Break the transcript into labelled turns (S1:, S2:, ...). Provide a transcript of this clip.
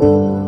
S1: 嗯。